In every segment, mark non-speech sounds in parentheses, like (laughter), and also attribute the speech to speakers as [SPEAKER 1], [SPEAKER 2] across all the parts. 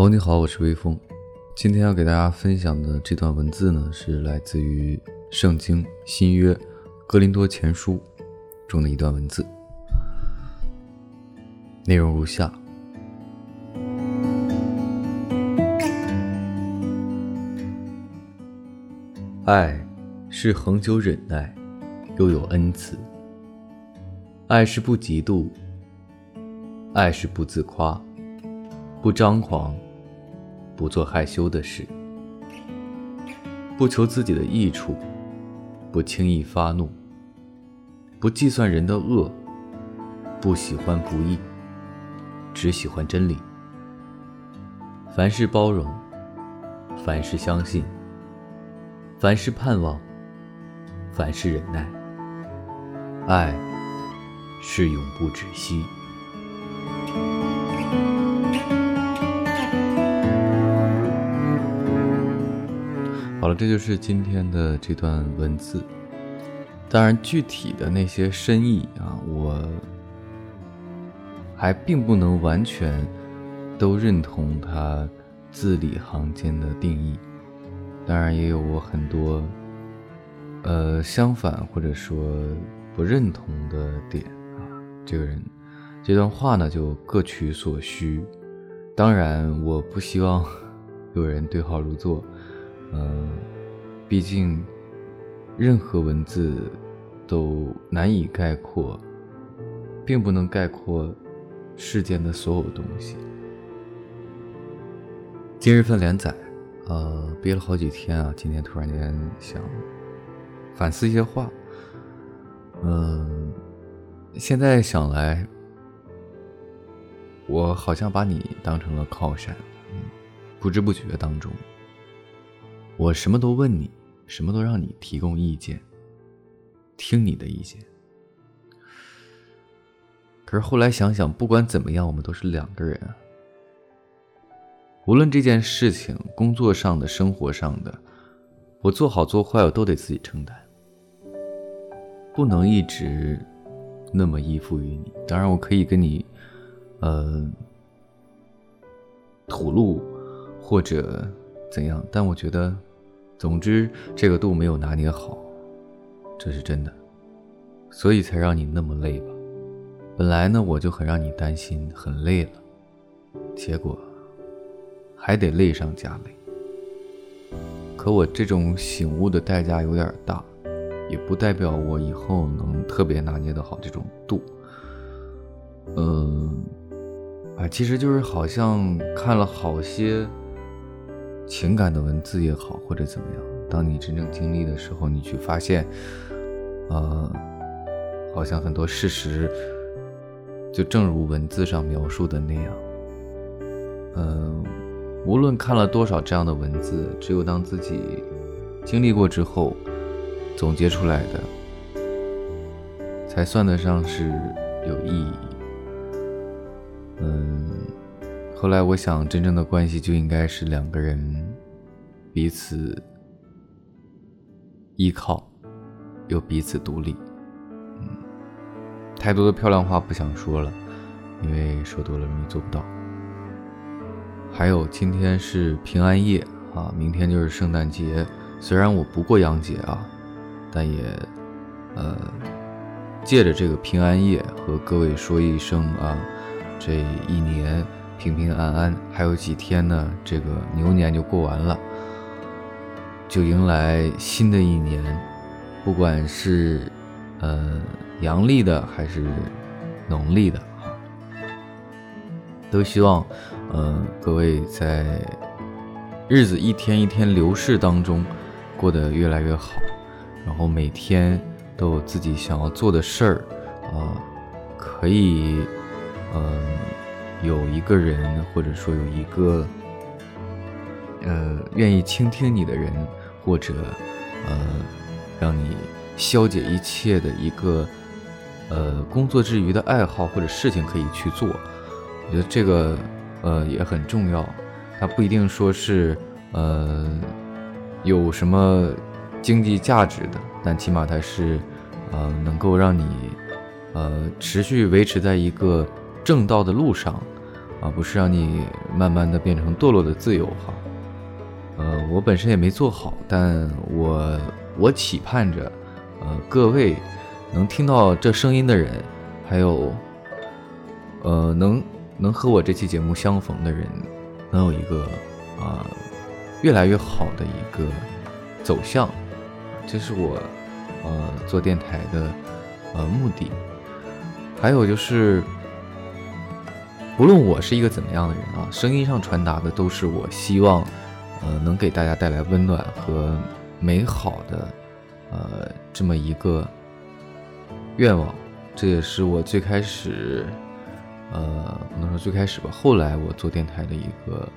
[SPEAKER 1] Hello，你好，我是微风。今天要给大家分享的这段文字呢，是来自于《圣经新约哥林多前书》中的一段文字，内容如下：爱是恒久忍耐，又有恩慈；爱是不嫉妒，爱是不自夸，不张狂。不做害羞的事，不求自己的益处，不轻易发怒，不计算人的恶，不喜欢不义，只喜欢真理。凡事包容，凡事相信，凡事盼望，凡事忍耐。爱是永不止息。这就是今天的这段文字。当然，具体的那些深意啊，我还并不能完全都认同他字里行间的定义。当然，也有我很多呃相反或者说不认同的点啊。这个人这段话呢，就各取所需。当然，我不希望 (laughs) 有人对号入座。嗯，毕竟，任何文字都难以概括，并不能概括世间的所有东西。今日份连载，呃，憋了好几天啊，今天突然间想反思一些话。嗯，现在想来，我好像把你当成了靠山，不知不觉当中。我什么都问你，什么都让你提供意见，听你的意见。可是后来想想，不管怎么样，我们都是两个人啊。无论这件事情，工作上的、生活上的，我做好做坏，我都得自己承担，不能一直那么依附于你。当然，我可以跟你，呃，吐露或者怎样，但我觉得。总之，这个度没有拿捏好，这是真的，所以才让你那么累吧。本来呢，我就很让你担心，很累了，结果还得累上加累。可我这种醒悟的代价有点大，也不代表我以后能特别拿捏得好这种度。嗯，啊，其实就是好像看了好些。情感的文字也好，或者怎么样，当你真正经历的时候，你去发现，呃，好像很多事实，就正如文字上描述的那样。嗯，无论看了多少这样的文字，只有当自己经历过之后，总结出来的，才算得上是有意义。嗯。后来我想，真正的关系就应该是两个人彼此依靠，又彼此独立。嗯，太多的漂亮话不想说了，因为说多了容易做不到。还有，今天是平安夜啊，明天就是圣诞节。虽然我不过洋节啊，但也呃借着这个平安夜和各位说一声啊，这一年。平平安安，还有几天呢？这个牛年就过完了，就迎来新的一年。不管是呃阳历的还是农历的都希望呃各位在日子一天一天流逝当中过得越来越好，然后每天都有自己想要做的事儿啊，可以嗯。有一个人，或者说有一个，呃，愿意倾听你的人，或者，呃，让你消解一切的一个，呃，工作之余的爱好或者事情可以去做。我觉得这个，呃，也很重要。它不一定说是，呃，有什么经济价值的，但起码它是，呃，能够让你，呃，持续维持在一个。正道的路上，啊，不是让你慢慢的变成堕落的自由哈。呃，我本身也没做好，但我我期盼着，呃，各位能听到这声音的人，还有，呃，能能和我这期节目相逢的人，能有一个啊越来越好的一个走向，这是我呃做电台的呃目的。还有就是，不论我是一个怎么样的人啊，声音上传达的都是我希望。呃，能给大家带来温暖和美好的，呃，这么一个愿望，这也是我最开始，呃，不能说最开始吧，后来我做电台的一个，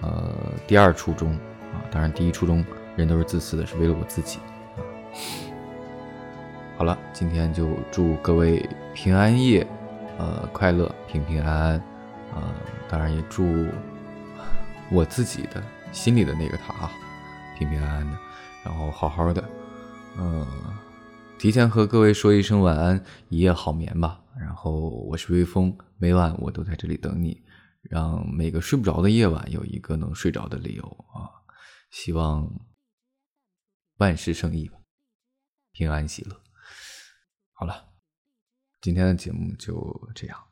[SPEAKER 1] 呃，第二初衷啊。当然，第一初衷，人都是自私的，是为了我自己。好了，今天就祝各位平安夜，呃，快乐，平平安安，啊，当然也祝我自己的。心里的那个他啊，平平安安的，然后好好的，嗯，提前和各位说一声晚安，一夜好眠吧。然后我是微风，每晚我都在这里等你，让每个睡不着的夜晚有一个能睡着的理由啊！希望万事胜意吧，平安喜乐。好了，今天的节目就这样。